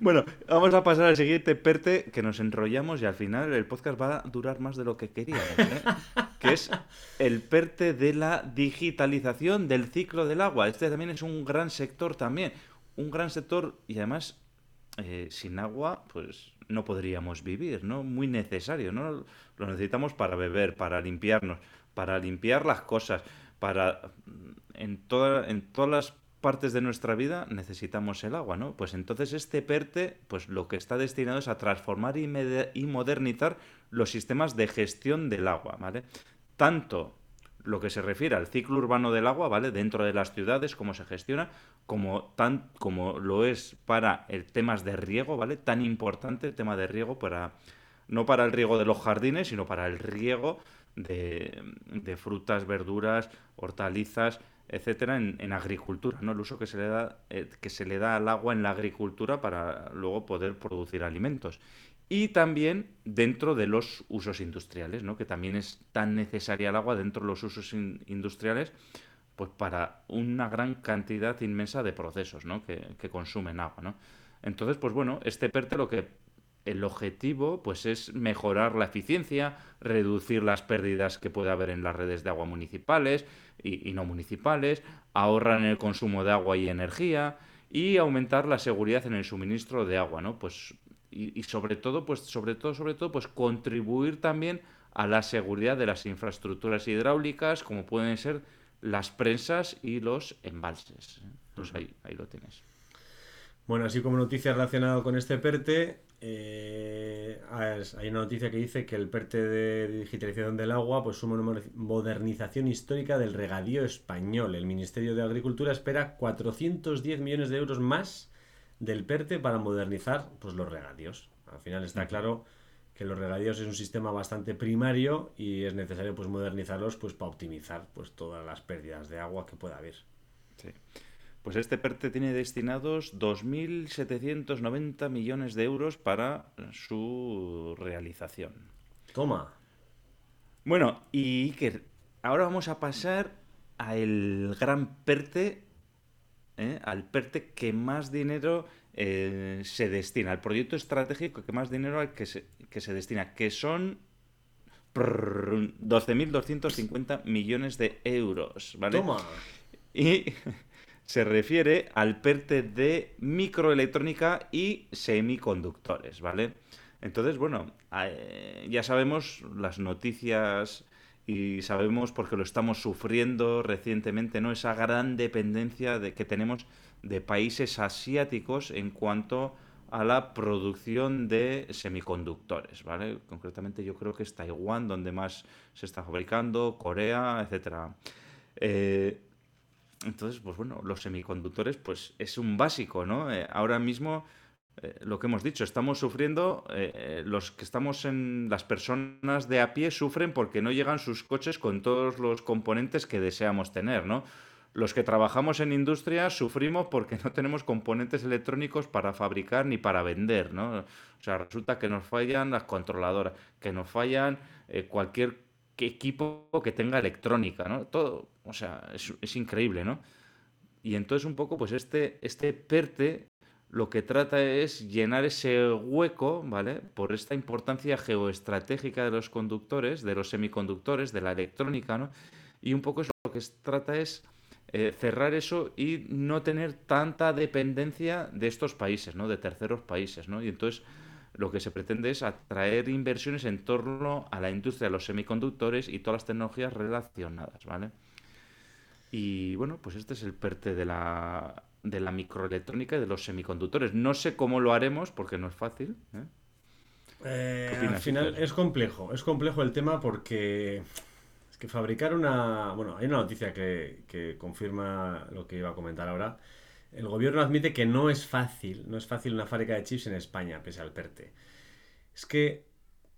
Bueno, vamos a pasar al siguiente PERTE, que nos enrollamos y al final el podcast va a durar más de lo que queríamos, ¿eh? que es el PERTE de la digitalización del ciclo del agua. Este también es un gran sector también, un gran sector y además eh, sin agua pues no podríamos vivir, ¿no? Muy necesario, ¿no? Lo necesitamos para beber, para limpiarnos, para limpiar las cosas, para en toda, en todas las partes de nuestra vida necesitamos el agua, ¿no? Pues entonces este PERTE, pues lo que está destinado es a transformar y, y modernizar los sistemas de gestión del agua, ¿vale? Tanto lo que se refiere al ciclo urbano del agua, ¿vale? Dentro de las ciudades, cómo se gestiona, como, tan, como lo es para el temas de riego, ¿vale? Tan importante el tema de riego para, no para el riego de los jardines, sino para el riego de, frutas, verduras, hortalizas, etcétera, en, en agricultura, ¿no? El uso que se le da, eh, que se le da al agua en la agricultura para luego poder producir alimentos. Y también dentro de los usos industriales, ¿no? Que también es tan necesaria el agua dentro de los usos in- industriales, pues para una gran cantidad inmensa de procesos, ¿no? Que, que consumen agua, ¿no? Entonces, pues bueno, este PERTE lo que el objetivo pues es mejorar la eficiencia, reducir las pérdidas que puede haber en las redes de agua municipales y, y no municipales, ahorrar en el consumo de agua y energía y aumentar la seguridad en el suministro de agua, ¿no? Pues y, y sobre todo, pues sobre todo, sobre todo, pues contribuir también a la seguridad de las infraestructuras hidráulicas, como pueden ser las prensas y los embalses. Pues ahí, ahí lo tienes. Bueno, así como noticia relacionada con este PERTE, eh, hay una noticia que dice que el PERTE de digitalización del agua pues suma una moder- modernización histórica del regadío español. El Ministerio de Agricultura espera 410 millones de euros más del PERTE para modernizar pues, los regadíos. Al final está claro que los regadíos es un sistema bastante primario y es necesario pues modernizarlos pues para optimizar pues todas las pérdidas de agua que pueda haber. Sí. Pues este PERTE tiene destinados 2.790 millones de euros para su realización. Toma. Bueno, y Iker, ahora vamos a pasar al gran PERTE, ¿eh? al PERTE que más dinero eh, se destina, al proyecto estratégico que más dinero al que se, que se destina, que son prrr, 12.250 millones de euros, ¿vale? Toma. Y se refiere al PERTE de microelectrónica y semiconductores, ¿vale? Entonces, bueno, eh, ya sabemos las noticias y sabemos porque lo estamos sufriendo recientemente, ¿no? Esa gran dependencia de, que tenemos de países asiáticos en cuanto a la producción de semiconductores, ¿vale? Concretamente yo creo que es Taiwán donde más se está fabricando, Corea, etcétera. Eh, entonces, pues bueno, los semiconductores, pues es un básico, ¿no? Eh, ahora mismo eh, lo que hemos dicho, estamos sufriendo, eh, eh, los que estamos en las personas de a pie sufren porque no llegan sus coches con todos los componentes que deseamos tener, ¿no? Los que trabajamos en industria sufrimos porque no tenemos componentes electrónicos para fabricar ni para vender, ¿no? O sea, resulta que nos fallan las controladoras, que nos fallan cualquier equipo que tenga electrónica, ¿no? Todo, o sea, es, es increíble, ¿no? Y entonces un poco, pues este, este PERTE lo que trata es llenar ese hueco, ¿vale? Por esta importancia geoestratégica de los conductores, de los semiconductores, de la electrónica, ¿no? Y un poco lo que trata es eh, cerrar eso y no tener tanta dependencia de estos países, ¿no? De terceros países, ¿no? Y entonces lo que se pretende es atraer inversiones en torno a la industria de los semiconductores y todas las tecnologías relacionadas, ¿vale? Y bueno, pues este es el PERTE de la de la microelectrónica y de los semiconductores. No sé cómo lo haremos porque no es fácil. ¿eh? Eh, al final es complejo, es complejo el tema porque es que fabricar una... Bueno, hay una noticia que, confirma lo que iba a comentar ahora. El gobierno admite que no es fácil, no es fácil una fábrica de chips en España, pese al PERTE. Es que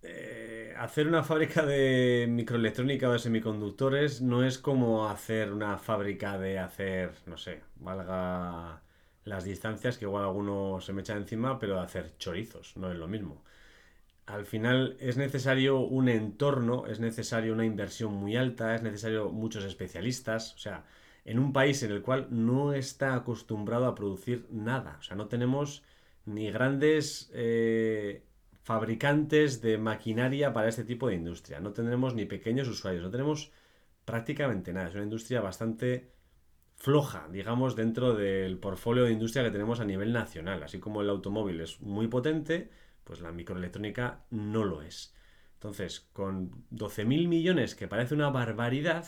eh, hacer una fábrica de microelectrónica o de semiconductores no es como hacer una fábrica de hacer, no sé, valga las distancias, que igual alguno se me echa encima, pero de hacer chorizos, no es lo mismo. Al final es necesario un entorno, es necesario una inversión muy alta, es necesario muchos especialistas, o sea, en un país en el cual no está acostumbrado a producir nada, o sea, no tenemos ni grandes eh, fabricantes de maquinaria para este tipo de industria. No tendremos ni pequeños usuarios, no tenemos prácticamente nada. Es una industria bastante floja, digamos, dentro del portfolio de industria que tenemos a nivel nacional. Así como el automóvil es muy potente, pues la microelectrónica no lo es. Entonces, con 12.000 millones, que parece una barbaridad,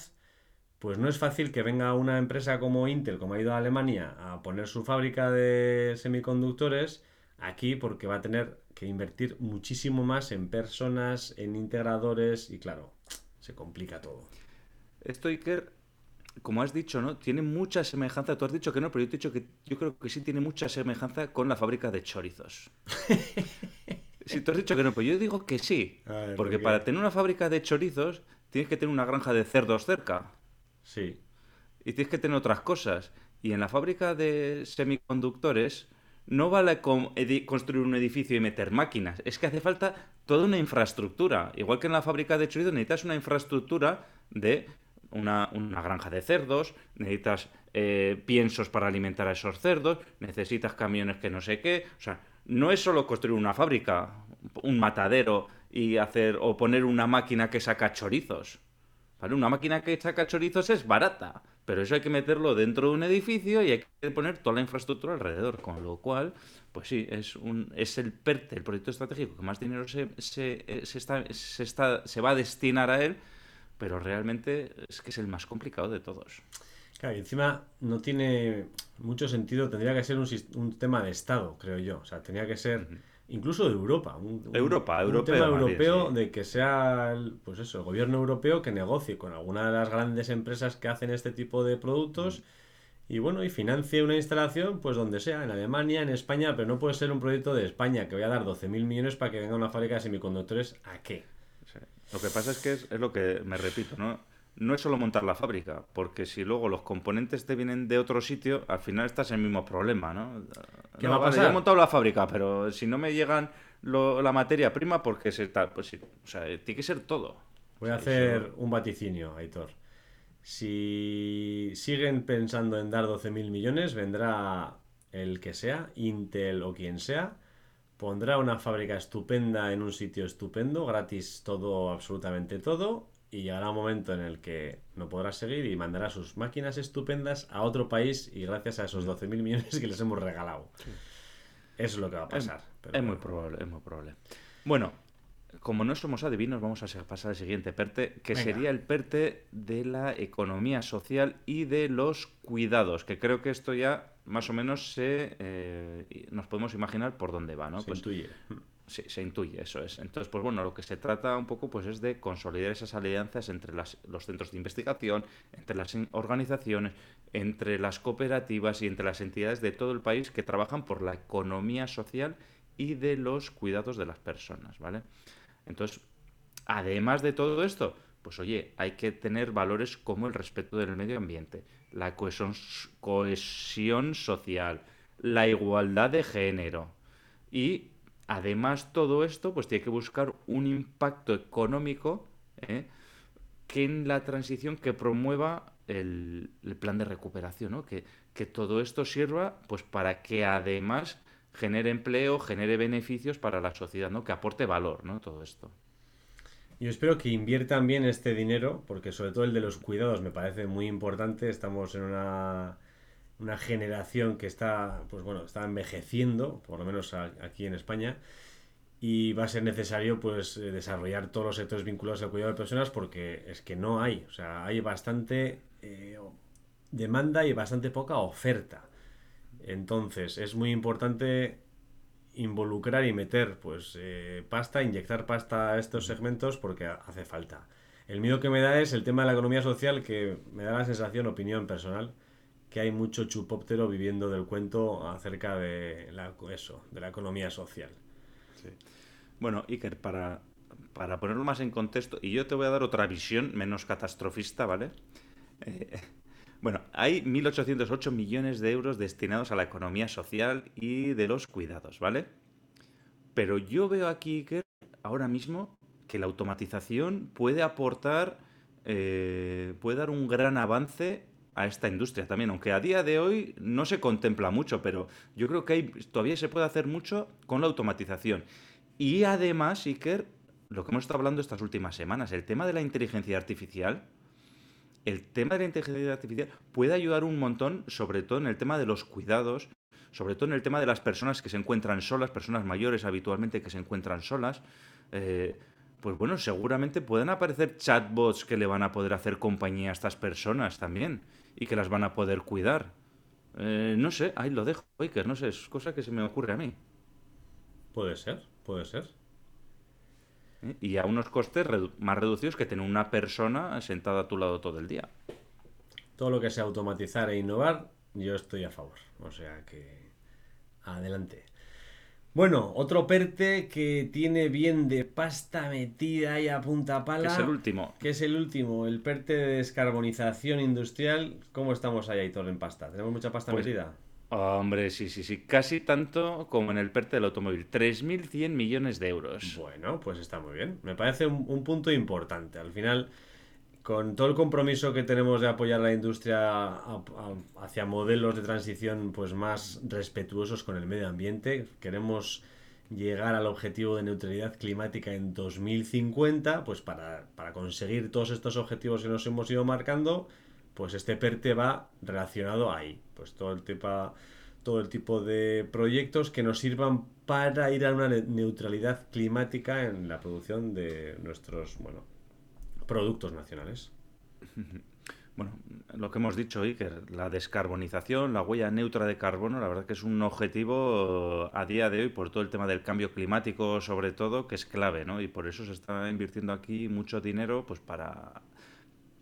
pues no es fácil que venga una empresa como Intel, como ha ido a Alemania, a poner su fábrica de semiconductores aquí porque va a tener que invertir muchísimo más en personas, en integradores y claro, se complica todo. Esto Iker, como has dicho, ¿no? Tiene mucha semejanza, tú has dicho que no, pero yo te he dicho que yo creo que sí tiene mucha semejanza con la fábrica de chorizos. si tú has dicho que no, pues yo digo que sí. porque para tener una fábrica de chorizos tienes que tener una granja de cerdos cerca. Sí. Y tienes que tener otras cosas. Y en la fábrica de semiconductores no vale construir un edificio y meter máquinas, es que hace falta toda una infraestructura. Igual que en la fábrica de chorizo necesitas una infraestructura de una, granja de cerdos, necesitas eh, piensos para alimentar a esos cerdos, necesitas camiones que no sé qué. O sea, no es solo construir una fábrica, un matadero y hacer o poner una máquina que saca chorizos. ¿Vale? Una máquina que saca chorizos es barata, pero eso hay que meterlo dentro de un edificio y hay que poner toda la infraestructura alrededor, con lo cual, pues sí, es, un, es el PERTE, el proyecto estratégico que más dinero se, se, eh, se, está, se, está, se va a destinar a él, pero realmente es que es el más complicado de todos. Claro, y encima no tiene mucho sentido, tendría que ser un, un tema de Estado, creo yo. O sea, tenía que ser incluso de Europa. Un, Europa, un, europeo, tema europeo de que sea el, pues eso, el gobierno europeo que negocie con alguna de las grandes empresas que hacen este tipo de productos mm. y bueno, y financie una instalación pues donde sea, en Alemania, en España, pero no puede ser un proyecto de España que voy a dar 12.000 millones para que venga una fábrica de semiconductores, ¿a qué? Lo que pasa es que es, es lo que me repito, ¿no? No es solo montar la fábrica, porque si luego los componentes te vienen de otro sitio, al final estás en el mismo problema, ¿no? ¿Qué va a pasar? he montado la fábrica, pero si no me llegan la materia prima, porque se está, pues sí, o sea, tiene que ser todo. Voy a hacer un vaticinio, Aitor. Si siguen pensando en dar 12.000 millones, vendrá el que sea, Intel o quien sea, pondrá una fábrica estupenda en un sitio estupendo, gratis todo, absolutamente todo, y llegará un momento en el que no podrá seguir y mandará sus máquinas estupendas a otro país y gracias a esos 12.000 millones que les hemos regalado. Eso es lo que va a pasar. Es, muy probable, es muy probable. Bueno, como no somos adivinos, vamos a pasar al siguiente PERTE, que sería el PERTE de la economía social y de los cuidados, que creo que esto ya más o menos se, eh, nos podemos imaginar por dónde va, ¿no? pues, se intuye, eso es. Entonces, pues bueno, lo que se trata un poco pues es de consolidar esas alianzas entre las, los centros de investigación, entre las organizaciones, entre las cooperativas y entre las entidades de todo el país que trabajan por la economía social y de los cuidados de las personas, ¿vale? Entonces, además de todo esto, pues oye, hay que tener valores como el respeto del medio ambiente, la cohesión, cohesión social, la igualdad de género y Además, todo esto pues tiene que buscar un impacto económico ¿eh? que en la transición que promueva el, plan de recuperación, ¿no? que, que, todo esto sirva pues para que además genere empleo, genere beneficios para la sociedad, ¿no? que aporte valor, ¿no? todo esto. Yo espero que inviertan bien este dinero, porque sobre todo el de los cuidados me parece muy importante. Estamos en una una generación que está, pues bueno, está envejeciendo, por lo menos aquí en España, y va a ser necesario pues eh, desarrollar todos los sectores vinculados al cuidado de personas porque es que no hay, o sea, hay bastante eh, demanda y bastante poca oferta. Entonces, es muy importante involucrar y meter pues eh, pasta, inyectar pasta a estos segmentos porque hace falta. El miedo que me da es el tema de la economía social que me da la sensación, opinión personal, que hay mucho chupóptero viviendo del cuento acerca de eso, de la economía social. Bueno, Iker, para, para ponerlo más en contexto, y yo te voy a dar otra visión menos catastrofista, ¿vale? Eh, bueno, hay 1.808 millones de euros destinados a la economía social y de los cuidados, ¿vale? Pero yo veo aquí, Iker, ahora mismo, que la automatización puede aportar, eh, puede dar un gran avance a esta industria también, aunque a día de hoy no se contempla mucho, pero yo creo que hay, todavía se puede hacer mucho con la automatización. Y además, Iker, lo que hemos estado hablando estas últimas semanas, el tema de la inteligencia artificial, el tema de la inteligencia artificial puede ayudar un montón, sobre todo en el tema de los cuidados, sobre todo en el tema de las personas que se encuentran solas, personas mayores habitualmente que se encuentran solas. Eh, pues bueno, seguramente pueden aparecer chatbots que le van a poder hacer compañía a estas personas también y que las van a poder cuidar. Eh, no sé, ahí lo dejo, Iker, no sé, es cosa que se me ocurre a mí. Puede ser, puede ser. ¿Eh? Y a unos costes más reducidos que tener una persona sentada a tu lado todo el día. Todo lo que sea automatizar e innovar, yo estoy a favor. O sea que adelante. Bueno, otro PERTE que tiene bien de pasta metida ahí a punta pala. Que es el último. Que es el último, el PERTE de descarbonización industrial. ¿Cómo estamos ahí, Aitor, en pasta? ¿Tenemos mucha pasta pues, metida? Hombre, sí, sí, sí. Casi tanto como en el PERTE del automóvil. 3.100 millones de euros. Bueno, pues está muy bien. Me parece un punto importante. Al final con todo el compromiso que tenemos de apoyar la industria hacia modelos de transición pues más respetuosos con el medio ambiente, queremos llegar al objetivo de neutralidad climática en 2050, pues para, conseguir todos estos objetivos que nos hemos ido marcando, pues este PERTE va relacionado ahí, pues todo el tipo, todo el tipo de proyectos que nos sirvan para ir a una neutralidad climática en la producción de nuestros, bueno, productos nacionales. Bueno, lo que hemos dicho, Iker, la descarbonización, la huella neutra de carbono, la verdad que es un objetivo a día de hoy por todo el tema del cambio climático, sobre todo, que es clave, ¿no? Y por eso se está invirtiendo aquí mucho dinero, pues para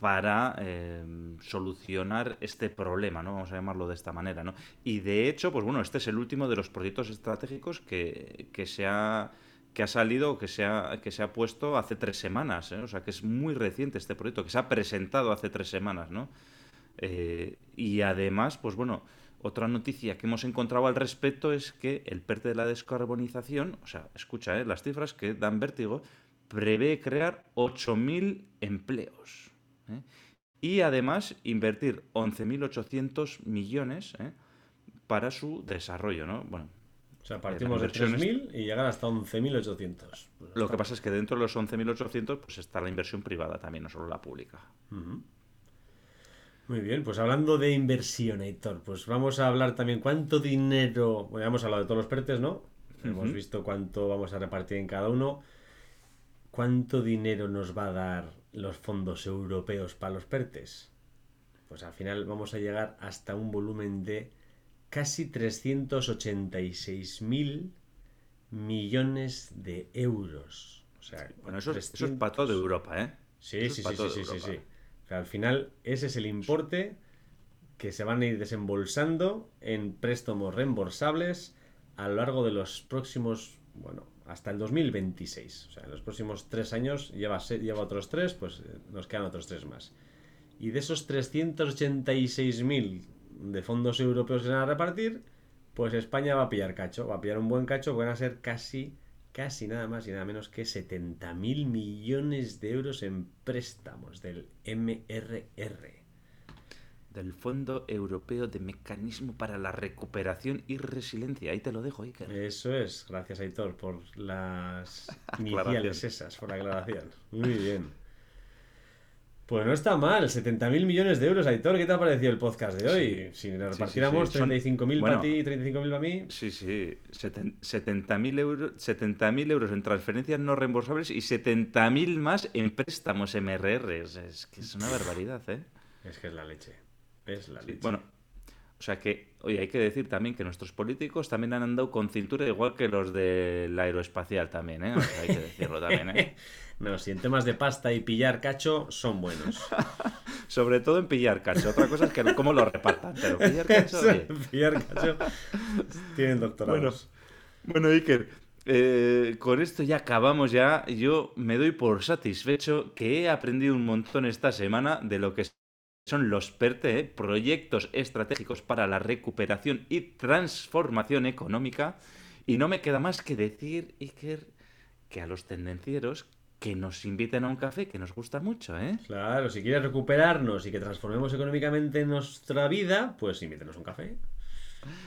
para em, solucionar este problema, ¿no? Vamos a llamarlo de esta manera, ¿no? Y de hecho, pues bueno, este es el último de los proyectos estratégicos que, que se ha que ha salido, que se ha, que se ha puesto hace tres semanas, ¿eh? o sea que es muy reciente este proyecto, que se ha presentado hace tres semanas, ¿no? Eh, y además, pues bueno, otra noticia que hemos encontrado al respecto es que el PERTE de la descarbonización, o sea, escucha, ¿eh? las cifras que dan vértigo, prevé crear 8.000 empleos. Y además invertir 11.800 millones para su desarrollo, ¿no? Bueno, o sea, partimos de 3.000 y llegar hasta 11.800. Lo que pasa es que dentro de los 11.800 pues está la inversión privada también, no solo la pública. Muy bien, pues hablando de inversión, Héctor, pues vamos a hablar también cuánto dinero, bueno, hemos hablado de todos los PERTES, ¿no? Hemos visto cuánto vamos a repartir en cada uno. ¿Cuánto dinero nos va a dar los fondos europeos para los PERTES? Pues al final vamos a llegar hasta un volumen de casi 386.000 millones de euros. O sea, Bueno, eso, es- eso es 300 para toda Europa, ¿eh? Sí, Eso sí, sí, sí, sí, sí. O sea, al final, ese es el importe que se van a ir desembolsando en préstamos reembolsables a lo largo de los próximos, bueno, hasta el 2026. O sea, en los próximos tres años lleva, lleva otros tres, pues eh, nos quedan otros tres más. Y de esos 386.000 de fondos europeos que se van a repartir, pues España va a pillar cacho, va a pillar un buen cacho, van a ser casi, casi nada más y nada menos que 70.000 millones de euros en préstamos del MRR. Del Fondo Europeo de Mecanismo para la Recuperación y Resiliencia. Ahí te lo dejo, Iker. Eso es, gracias Aitor por las iniciales esas, por la aclaración. Muy bien. Pues no está mal, 70.000 millones de euros, Aitor. ¿Qué te ha parecido el podcast de hoy? Si sí, repartiéramos sí. Son- 35.000 bueno. para ti y 35.000 para mí. Sí, sí. Seten- 70.000 euros, 70.000 euros en transferencias no reembolsables y 70.000 más en préstamos MRR. Es, que es una barbaridad, ¿eh? Es que es la leche. Es la Sí, leche. bueno, o sea que, oye, hay que decir también que nuestros políticos también han andado con cintura igual que los del aeroespacial también, ¿eh? O sea, hay que decirlo también, ¿eh? No, si en temas de pasta y pillar cacho son buenos. Sobre todo en pillar cacho. Otra cosa es que cómo lo repartan, pero pillar cacho, oye. pillar cacho. Tienen doctorados. Bueno, Iker, eh, con esto ya acabamos ya. Yo me doy por satisfecho que he aprendido un montón esta semana de lo que son los PERTE, ¿eh? proyectos estratégicos para la recuperación y transformación económica. Y no me queda más que decir, Iker, que a los tendencieros que nos inviten a un café, que nos gusta mucho, ¿eh? Claro, si quieres recuperarnos y que transformemos económicamente nuestra vida, pues invítenos un café.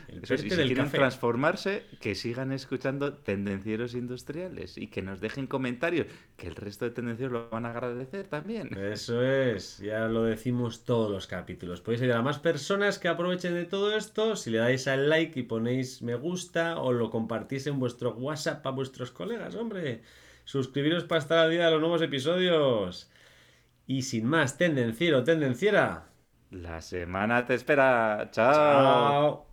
Eso sí, perte si quieren café. transformarse, que sigan escuchando tendencieros industriales y que nos dejen comentarios, que el resto de tendencieros lo van a agradecer también. Eso es, ya lo decimos todos los capítulos. Podéis ayudar a más personas que aprovechen de todo esto si le dais al like y ponéis me gusta o lo compartís en vuestro WhatsApp a vuestros colegas, hombre. Suscribiros para estar al día de los nuevos episodios. Y sin más, tendenciero, tendenciera. La semana te espera. Chao. Chao.